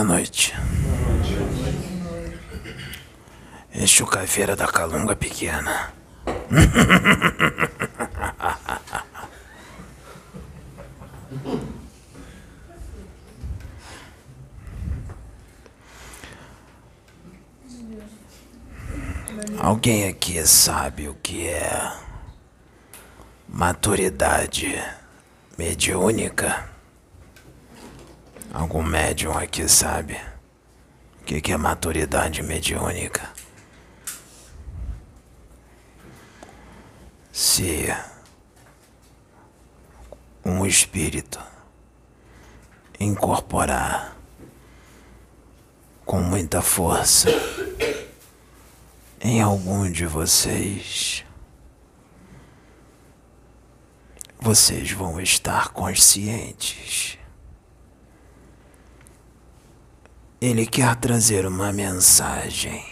Boa noite. Este é o caveira da calunga pequena. Alguém aqui sabe o que é maturidade mediúnica? Algum médium aqui sabe o que é maturidade mediúnica? Se um espírito incorporar com muita força em algum de vocês, vocês vão estar conscientes. Ele quer trazer uma mensagem.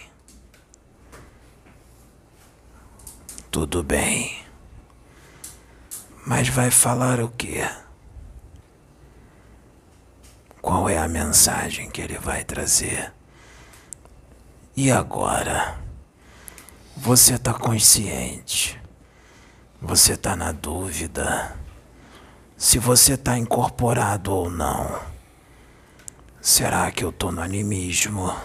Tudo bem. Mas vai falar o quê? Qual é a mensagem que ele vai trazer? E agora? Você está consciente. Você está na dúvida se você está incorporado ou não. Será que eu estou no animismo?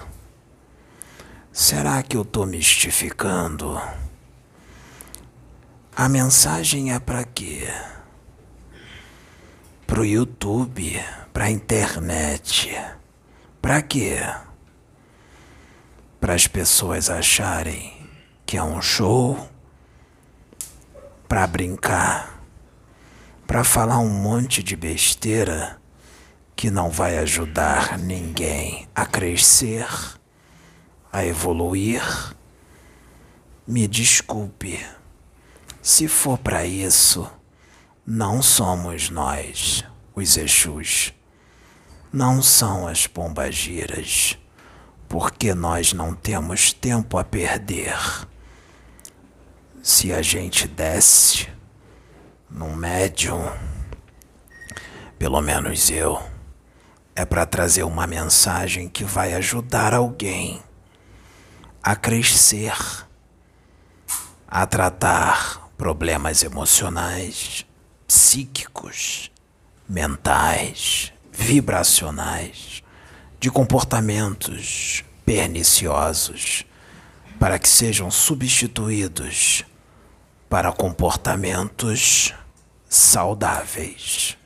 Será que eu estou mistificando? A mensagem é para quê? Pro YouTube, pra internet. Para quê? Para as pessoas acharem que é um show para brincar, para falar um monte de besteira que não vai ajudar ninguém a crescer, a evoluir. Me desculpe, se for para isso, não somos nós, os Exus. Não são as pombagiras, porque nós não temos tempo a perder se a gente desce num médium, pelo menos eu, é para trazer uma mensagem que vai ajudar alguém a crescer, a tratar problemas emocionais, psíquicos, mentais, vibracionais, de comportamentos perniciosos, para que sejam substituídos para comportamentos saudáveis,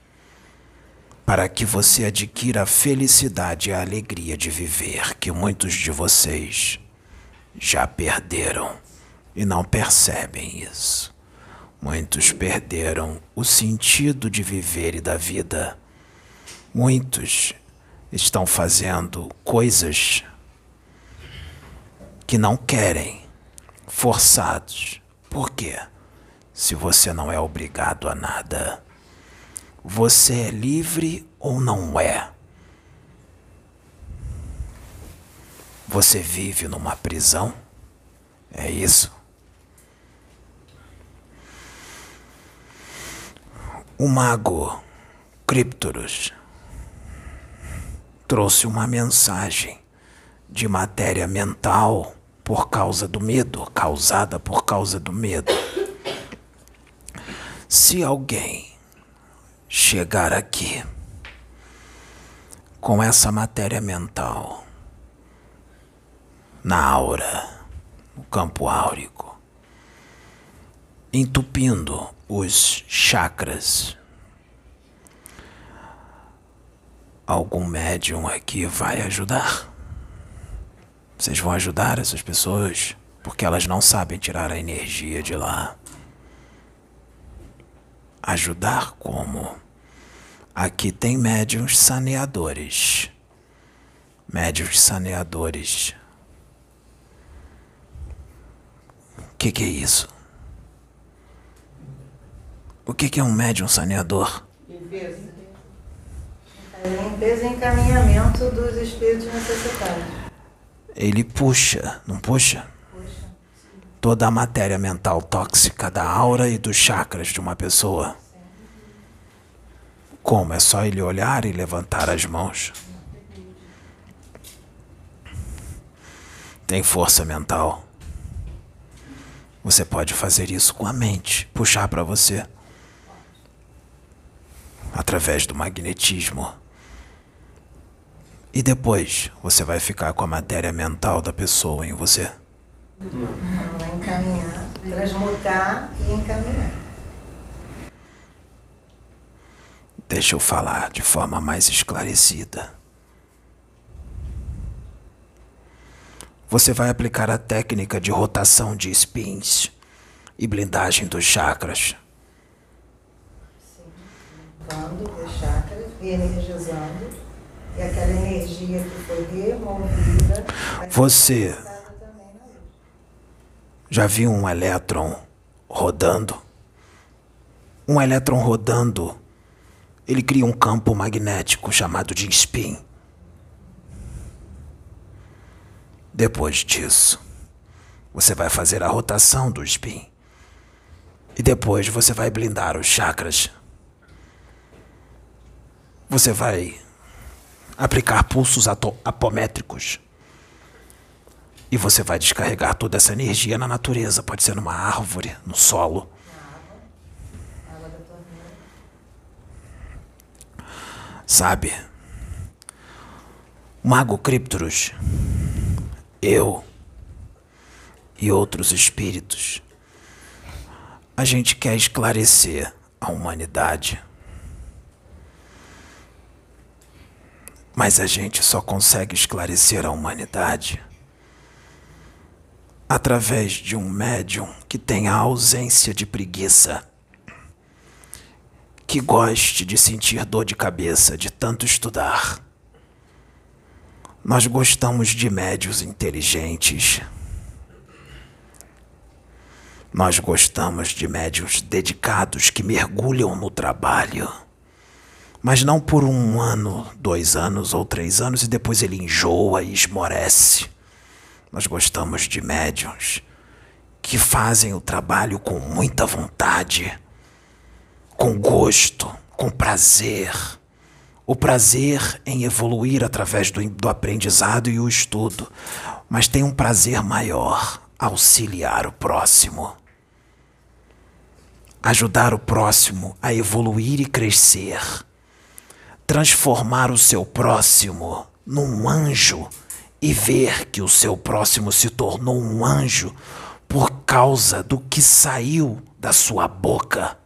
para que você adquira a felicidade e a alegria de viver que muitos de vocês já perderam e não percebem isso. Muitos perderam o sentido de viver e da vida. Muitos estão fazendo coisas que não querem, forçados. Por quê? se você não é obrigado a nada. Você é livre ou não é? Você vive numa prisão? É isso? O mago Cryptorus trouxe uma mensagem de matéria mental por causa do medo, causada por causa do medo. Se alguém chegar aqui com essa matéria mental na aura, no campo áurico, entupindo os chakras, algum médium aqui vai ajudar? Vocês vão ajudar essas pessoas? Porque elas não sabem tirar a energia de lá. Ajudar como? Aqui tem médiums saneadores. Médiums saneadores. O que, que, é isso? O que, que é um médium saneador? Limpeza. Limpeza e encaminhamento dos espíritos necessitados. Ele puxa, não puxa? Toda a matéria mental tóxica da aura e dos chakras de uma pessoa. Como? É só ele olhar e levantar as mãos. Tem força mental. Você pode fazer isso com a mente, puxar para você através do magnetismo. E depois você vai ficar com a matéria mental da pessoa em você. Vai encaminhar, transmutar e encaminhar. Deixa eu falar de forma mais esclarecida. Você vai aplicar a técnica de rotação de spins e blindagem dos chakras. Limpando os chakras, energizando, e aquela energia que foi removida. Você passada também na luz. Já viu um elétron rodando? Um elétron rodando, ele cria um campo magnético chamado de spin. Depois disso, você vai fazer a rotação do spin. E depois você vai blindar os chakras. Você vai aplicar pulsos apométricos. E você vai descarregar toda essa energia na natureza. Pode ser numa árvore, no solo. Sabe? Mago Cryptorus, eu e outros espíritos, a gente quer esclarecer a humanidade. Mas a gente só consegue esclarecer a humanidade através de um médium que tenha ausência de preguiça que goste de sentir dor de cabeça de tanto estudar. Nós gostamos de médios inteligentes. Nós gostamos de médios dedicados que mergulham no trabalho. Mas não por um ano, dois anos ou três anos e depois ele enjoa e esmorece. Nós gostamos de médiums que fazem o trabalho com muita vontade com gosto, com prazer. O prazer em evoluir através do, do aprendizado e o estudo, mas tem um prazer maior: auxiliar o próximo. Ajudar o próximo a evoluir e crescer. Transformar o seu próximo num anjo e ver que o seu próximo se tornou um anjo por causa do que saiu da sua boca.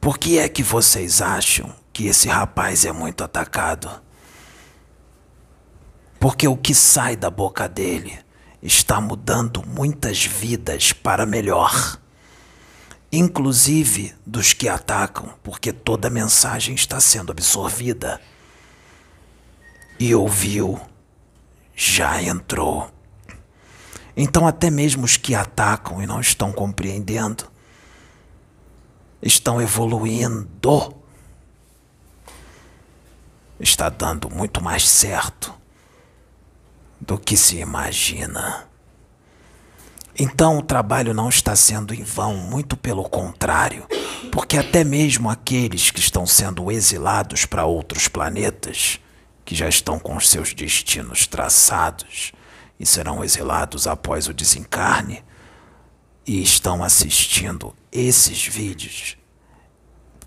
Por que é que vocês acham que esse rapaz é muito atacado? Porque o que sai da boca dele está mudando muitas vidas para melhor. Inclusive dos que atacam, porque toda mensagem está sendo absorvida. E ouviu, já entrou. Então, até mesmo os que atacam e não estão compreendendo, estão evoluindo. Está dando muito mais certo do que se imagina. Então o trabalho não está sendo em vão, muito pelo contrário, porque até mesmo aqueles que estão sendo exilados para outros planetas, que já estão com seus destinos traçados e serão exilados após o desencarne, e estão assistindo esses vídeos,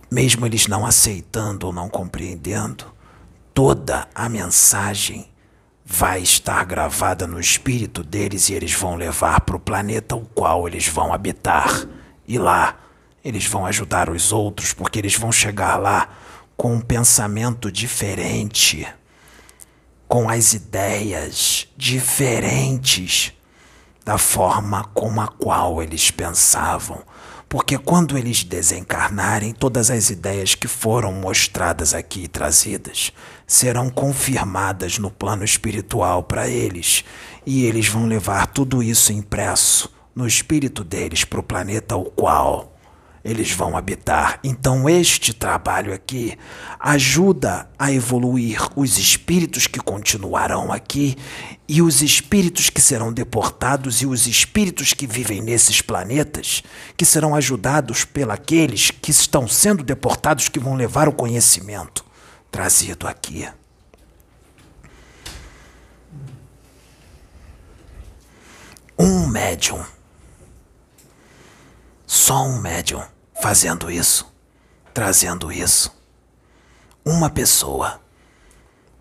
mesmo eles não aceitando ou não compreendendo, toda a mensagem vai estar gravada no espírito deles e eles vão levar para o planeta o qual eles vão habitar. E lá eles vão ajudar os outros, porque eles vão chegar lá com um pensamento diferente, com as ideias diferentes da forma como a qual eles pensavam. Porque quando eles desencarnarem, todas as ideias que foram mostradas aqui e trazidas serão confirmadas no plano espiritual para eles, e eles vão levar tudo isso impresso no espírito deles para o planeta ao qual eles vão habitar. Então, este trabalho aqui ajuda a evoluir os espíritos que continuarão aqui e os espíritos que serão deportados e os espíritos que vivem nesses planetas, que serão ajudados pelaqueles que estão sendo deportados, que vão levar o conhecimento trazido aqui. Um médium só um médium fazendo isso, trazendo isso. Uma pessoa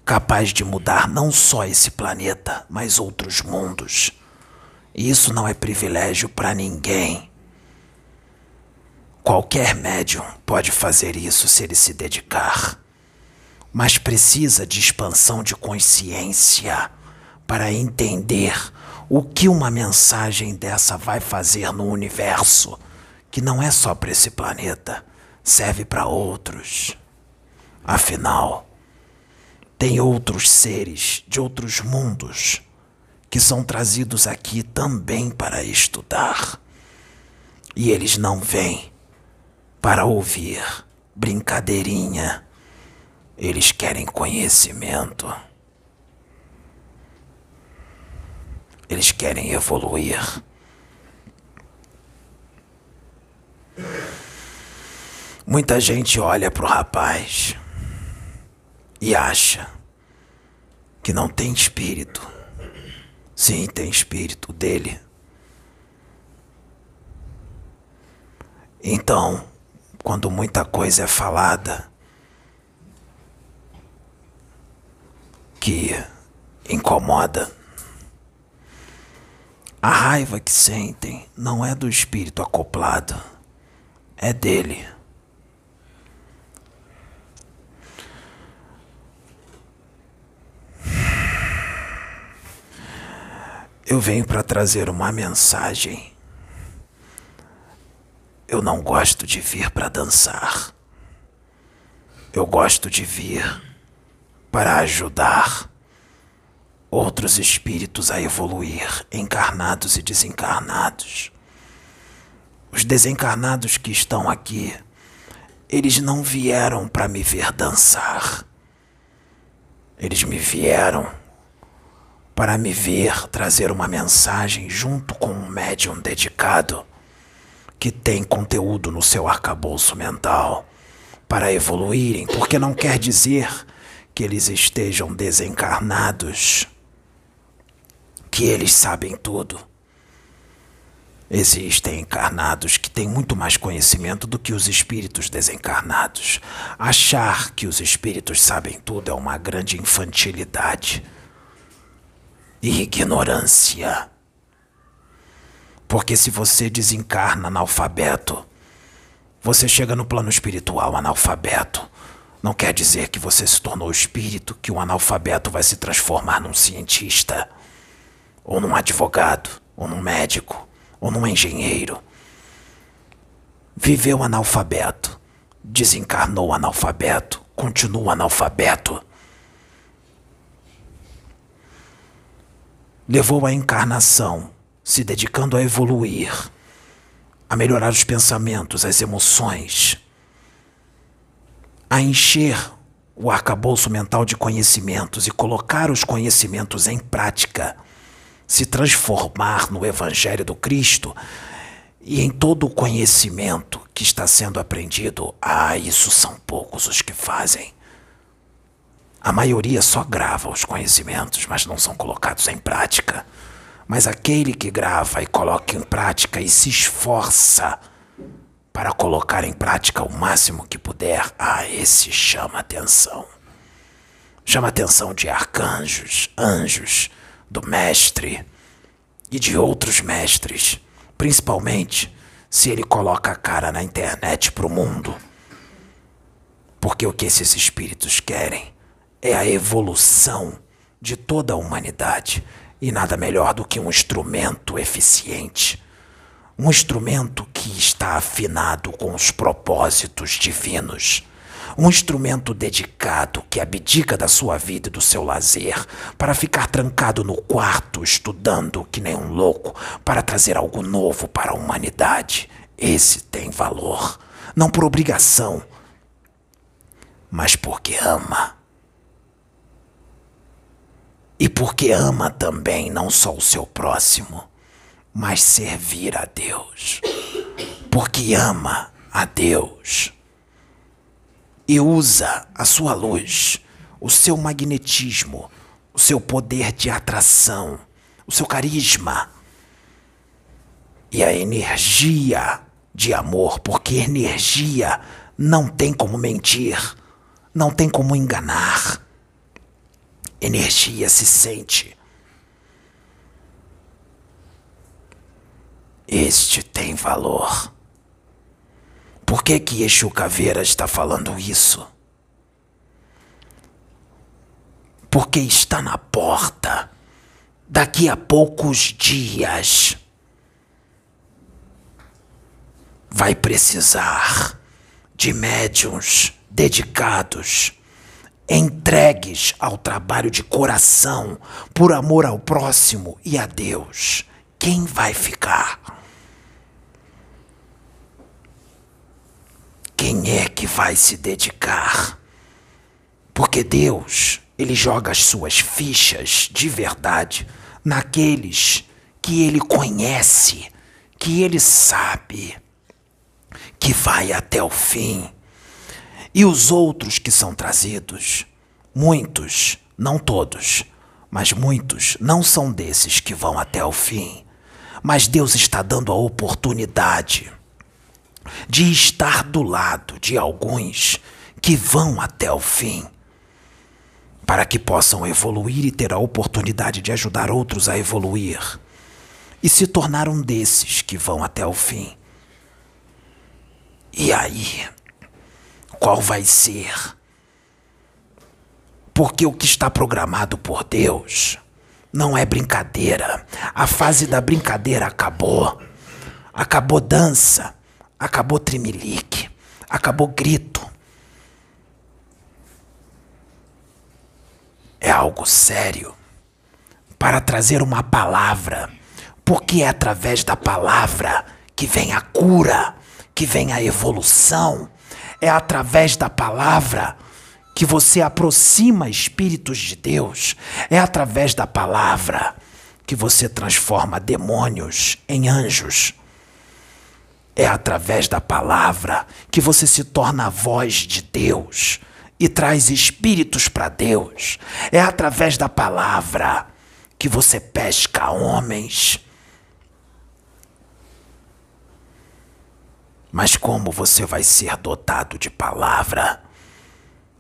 capaz de mudar não só esse planeta, mas outros mundos. E isso não é privilégio para ninguém. Qualquer médium pode fazer isso se ele se dedicar, mas precisa de expansão de consciência para entender o que uma mensagem dessa vai fazer no universo, que não é só para esse planeta, serve para outros. Afinal, tem outros seres de outros mundos que são trazidos aqui também para estudar. E eles não vêm para ouvir brincadeirinha. Eles querem conhecimento. Eles querem evoluir. Muita gente olha pro rapaz e acha que não tem espírito. Sim, tem espírito dele. Então, quando muita coisa é falada que incomoda. A raiva que sentem não é do espírito acoplado, é dele. Eu venho para trazer uma mensagem eu não gosto de vir para dançar. Eu gosto de vir para ajudar outros espíritos a evoluir, encarnados e desencarnados. Os desencarnados que estão aqui, eles não vieram para me ver dançar. Eles me vieram para me ver trazer uma mensagem junto com um médium dedicado que tem conteúdo no seu arcabouço mental para evoluírem, porque não quer dizer que eles estejam desencarnados, que eles sabem tudo. Existem encarnados que têm muito mais conhecimento do que os espíritos desencarnados. Achar que os espíritos sabem tudo é uma grande infantilidade e ignorância. Porque se você desencarna analfabeto, você chega no plano espiritual analfabeto. Não quer dizer que você se tornou espírito, que um analfabeto vai se transformar num cientista, ou num advogado, ou num médico, ou num engenheiro. Viveu analfabeto, desencarnou analfabeto, continua analfabeto. Levou a encarnação se dedicando a evoluir, a melhorar os pensamentos, as emoções, a encher o arcabouço mental de conhecimentos e colocar os conhecimentos em prática, se transformar no Evangelho do Cristo e em todo o conhecimento que está sendo aprendido, ah, isso são poucos os que fazem. A maioria só grava os conhecimentos, mas não são colocados em prática. Mas aquele que grava e coloca em prática e se esforça para colocar em prática o máximo que puder, ah, esse chama atenção. Chama atenção de arcanjos, anjos, do mestre e de outros mestres, principalmente se ele coloca a cara na internet para o mundo. Porque o que esses espíritos querem é a evolução de toda a humanidade e nada melhor do que um instrumento eficiente. Um instrumento que está afinado com os propósitos divinos. Um instrumento dedicado que abdica da sua vida e do seu lazer para ficar trancado no quarto estudando que nem um louco para trazer algo novo para a humanidade. Esse tem valor. Não por obrigação, mas porque ama e porque ama também não só o seu próximo, mas servir a Deus. Porque ama a Deus e usa a sua luz, o seu magnetismo, o seu poder de atração, o seu carisma E a energia de amor, porque energia não tem como mentir, não tem como enganar. Energia se sente. Este tem valor. Por que que Exu Caveira está falando isso? Porque está na porta. Daqui a poucos dias vai precisar de médiums dedicados, entregues ao trabalho de coração, por amor ao próximo e a Deus. Quem vai ficar? Quem é que vai se dedicar? Porque Deus, ele joga as suas fichas de verdade naqueles que ele conhece, que ele sabe que vai até o fim. E os outros que são trazidos, muitos, não todos, mas muitos não são desses que vão até o fim. Mas Deus está dando a oportunidade de estar do lado de alguns que vão até o fim, para que possam evoluir e ter a oportunidade de ajudar outros a evoluir e se tornar um desses que vão até o fim. E aí? Qual vai ser? Porque o que está programado por Deus não é brincadeira. A fase da brincadeira acabou. Acabou dança, acabou trimelique, acabou grito. É algo sério para trazer uma palavra, porque é através da palavra que vem a cura que vem a evolução. É através da palavra que você aproxima espíritos de Deus. É através da palavra que você transforma demônios em anjos. É através da palavra que você se torna a voz de Deus e traz espíritos para Deus. É através da palavra que você pesca homens Mas como você vai ser dotado de palavra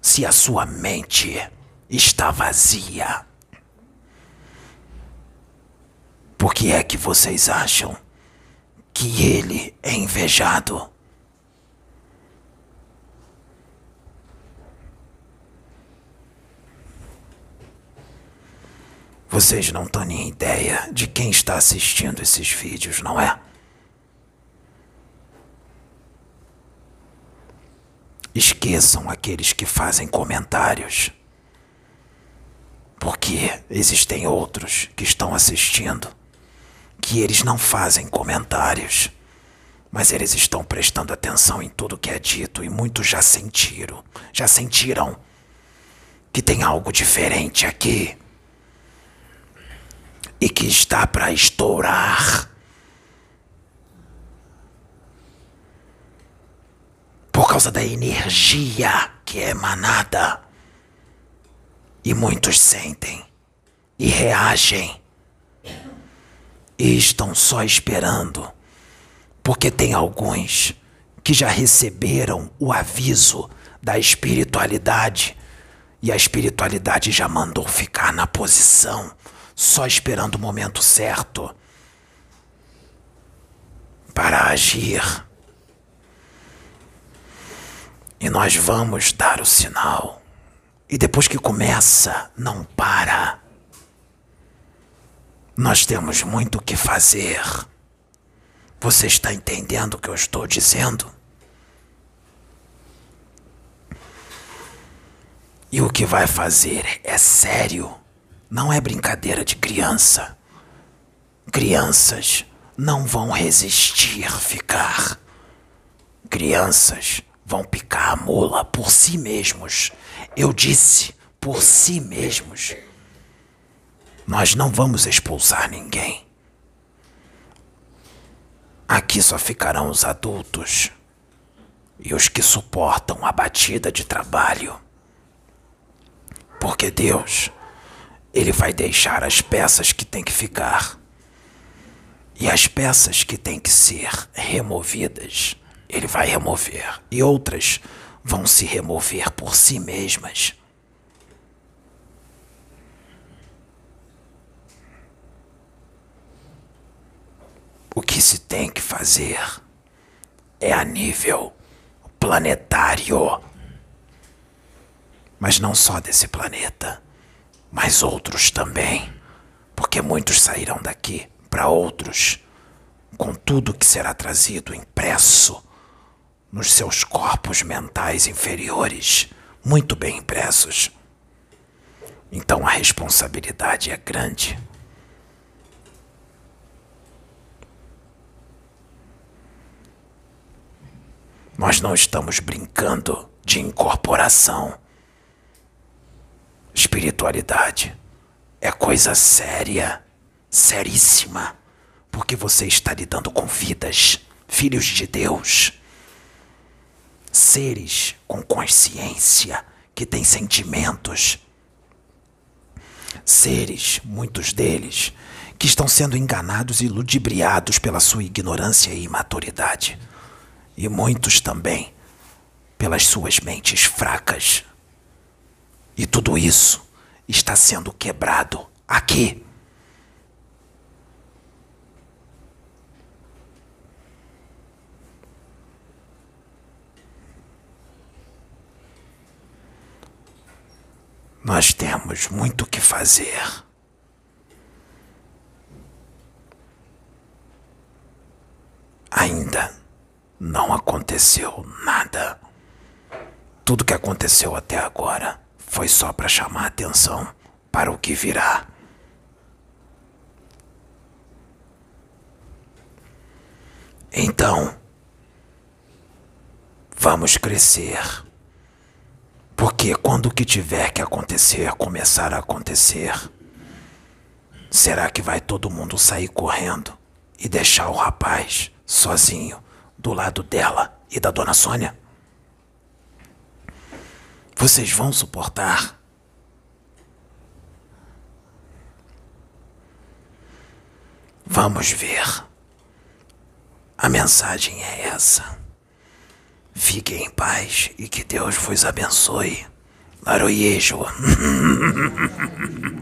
se a sua mente está vazia? Por que é que vocês acham que ele é invejado? Vocês não têm nem ideia de quem está assistindo esses vídeos, não é? Esqueçam aqueles que fazem comentários. Porque existem outros que estão assistindo que eles não fazem comentários, mas eles estão prestando atenção em tudo que é dito e muitos já sentiram, já sentiram que tem algo diferente aqui e que está para estourar. por causa da energia que é emanada. E muitos sentem e reagem e estão só esperando, porque tem alguns que já receberam o aviso da espiritualidade e a espiritualidade já mandou ficar na posição, só esperando o momento certo para agir. E nós vamos dar o sinal. E depois que começa, não para. Nós temos muito o que fazer. Você está entendendo o que eu estou dizendo? E o que vai fazer é sério. Não é brincadeira de criança. Crianças não vão resistir ficar. Crianças vão picar a mula por si mesmos. Eu disse, por si mesmos. Nós não vamos expulsar ninguém. Aqui só ficarão os adultos e os que suportam a batida de trabalho. Porque Deus, Ele vai deixar as peças que tem que ficar. E as peças que têm que ser removidas, ele vai remover. E outras vão se remover por si mesmas. O que se tem que fazer é a nível planetário. Mas não só desse planeta, mas outros também. Porque muitos sairão daqui para outros, com tudo que será trazido impresso nos seus corpos mentais inferiores, muito bem impressos. Então a responsabilidade é grande. Nós não estamos brincando de incorporação. Espiritualidade é coisa séria seríssima, porque você está lidando com vidas, filhos de Deus, seres com consciência, que têm sentimentos, seres, muitos deles, que estão sendo enganados e ludibriados pela sua ignorância e imaturidade, e muitos também pelas suas mentes fracas. E tudo isso está sendo quebrado aqui Nós temos muito o que fazer. Ainda não aconteceu nada. Tudo que aconteceu até agora foi só para chamar atenção para o que virá. Então, vamos crescer. Porque quando o que tiver que acontecer começar a acontecer, será que vai todo mundo sair correndo e deixar o rapaz sozinho do lado dela e da dona Sônia? Vocês vão suportar? Vamos ver. A mensagem é essa. Fiquem em paz e que Deus vos abençoe. Laroyejo.